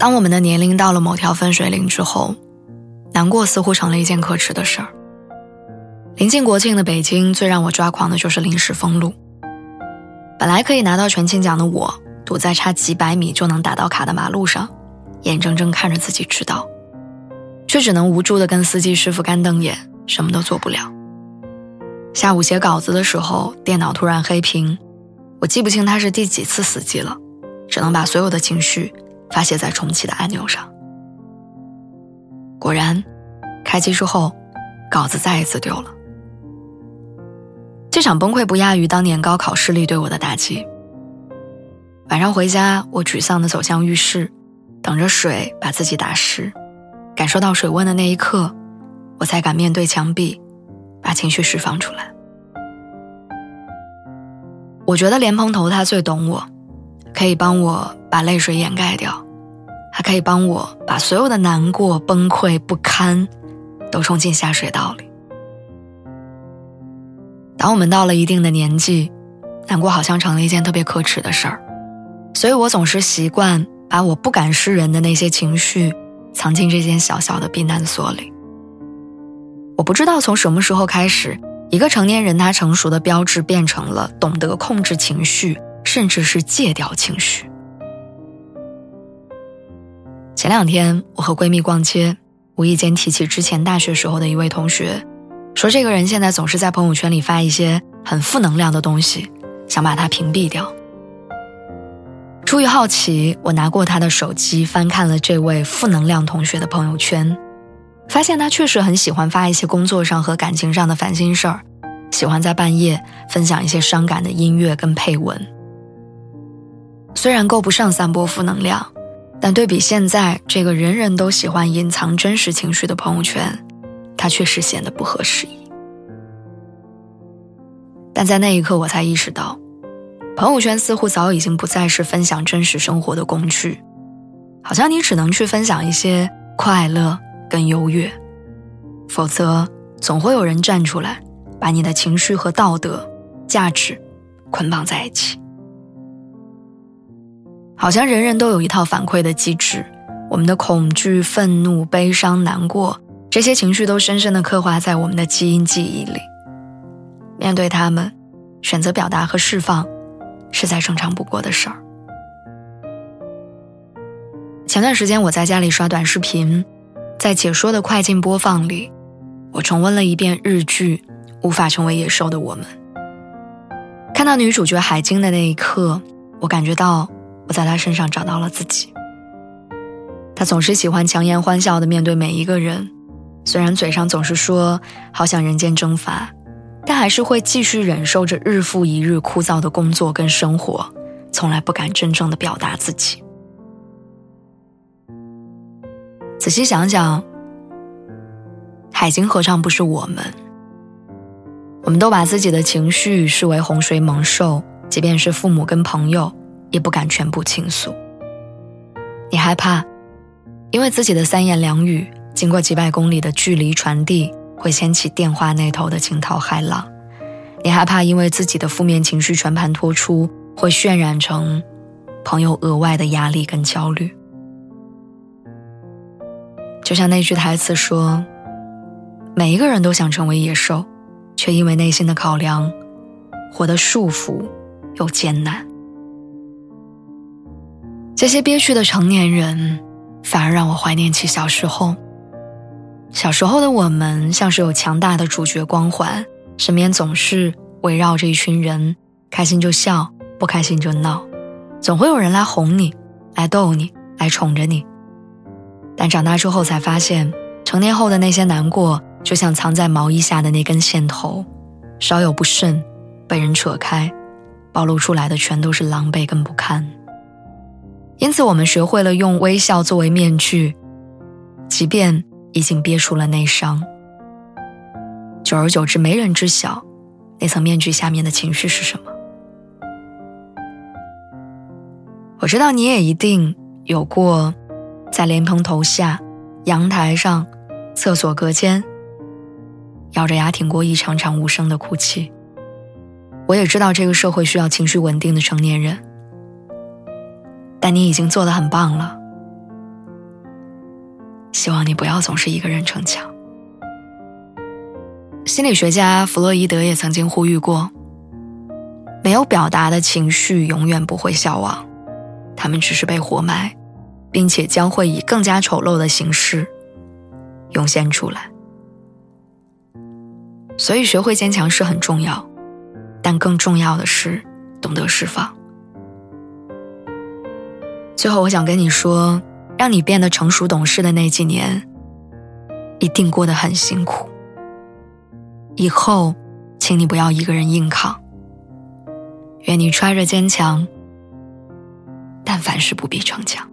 当我们的年龄到了某条分水岭之后，难过似乎成了一件可耻的事儿。临近国庆的北京，最让我抓狂的就是临时封路。本来可以拿到全勤奖的我，堵在差几百米就能打到卡的马路上，眼睁睁看着自己迟到，却只能无助地跟司机师傅干瞪眼，什么都做不了。下午写稿子的时候，电脑突然黑屏，我记不清它是第几次死机了，只能把所有的情绪。发泄在重启的按钮上。果然，开机之后，稿子再一次丢了。这场崩溃不亚于当年高考失利对我的打击。晚上回家，我沮丧地走向浴室，等着水把自己打湿。感受到水温的那一刻，我才敢面对墙壁，把情绪释放出来。我觉得莲蓬头他最懂我。可以帮我把泪水掩盖掉，还可以帮我把所有的难过、崩溃、不堪，都冲进下水道里。当我们到了一定的年纪，难过好像成了一件特别可耻的事儿，所以我总是习惯把我不敢示人的那些情绪，藏进这间小小的避难所里。我不知道从什么时候开始，一个成年人他成熟的标志变成了懂得控制情绪。甚至是戒掉情绪。前两天，我和闺蜜逛街，无意间提起之前大学时候的一位同学，说这个人现在总是在朋友圈里发一些很负能量的东西，想把他屏蔽掉。出于好奇，我拿过他的手机翻看了这位负能量同学的朋友圈，发现他确实很喜欢发一些工作上和感情上的烦心事儿，喜欢在半夜分享一些伤感的音乐跟配文。虽然够不上散播负能量，但对比现在这个人人都喜欢隐藏真实情绪的朋友圈，它确实显得不合时宜。但在那一刻，我才意识到，朋友圈似乎早已经不再是分享真实生活的工具，好像你只能去分享一些快乐跟优越，否则总会有人站出来，把你的情绪和道德价值捆绑在一起。好像人人都有一套反馈的机制，我们的恐惧、愤怒、悲伤、难过这些情绪都深深的刻画在我们的基因记忆里。面对他们，选择表达和释放，是再正常不过的事儿。前段时间我在家里刷短视频，在解说的快进播放里，我重温了一遍日剧《无法成为野兽的我们》。看到女主角海晶的那一刻，我感觉到。我在他身上找到了自己。他总是喜欢强颜欢笑的面对每一个人，虽然嘴上总是说好想人间蒸发，但还是会继续忍受着日复一日枯燥的工作跟生活，从来不敢真正的表达自己。仔细想想，海晶何尝不是我们？我们都把自己的情绪视为洪水猛兽，即便是父母跟朋友。也不敢全部倾诉。你害怕，因为自己的三言两语经过几百公里的距离传递，会掀起电话那头的惊涛骇浪。你害怕，因为自己的负面情绪全盘托出，会渲染成朋友额外的压力跟焦虑。就像那句台词说：“每一个人都想成为野兽，却因为内心的考量，活得束缚又艰难。”这些憋屈的成年人，反而让我怀念起小时候。小时候的我们，像是有强大的主角光环，身边总是围绕着一群人，开心就笑，不开心就闹，总会有人来哄你，来逗你，来宠着你。但长大之后才发现，成年后的那些难过，就像藏在毛衣下的那根线头，稍有不慎，被人扯开，暴露出来的全都是狼狈跟不堪。因此，我们学会了用微笑作为面具，即便已经憋出了内伤。久而久之，没人知晓那层面具下面的情绪是什么。我知道你也一定有过，在莲蓬头下、阳台上、厕所隔间，咬着牙挺过一场场无声的哭泣。我也知道这个社会需要情绪稳定的成年人，但你已经做得很棒了。希望你不要总是一个人逞强。心理学家弗洛伊德也曾经呼吁过：没有表达的情绪永远不会消亡，他们只是被活埋，并且将会以更加丑陋的形式涌现出来。所以，学会坚强是很重要。但更重要的是，懂得释放。最后，我想跟你说，让你变得成熟懂事的那几年，一定过得很辛苦。以后，请你不要一个人硬扛。愿你揣着坚强，但凡事不必逞强。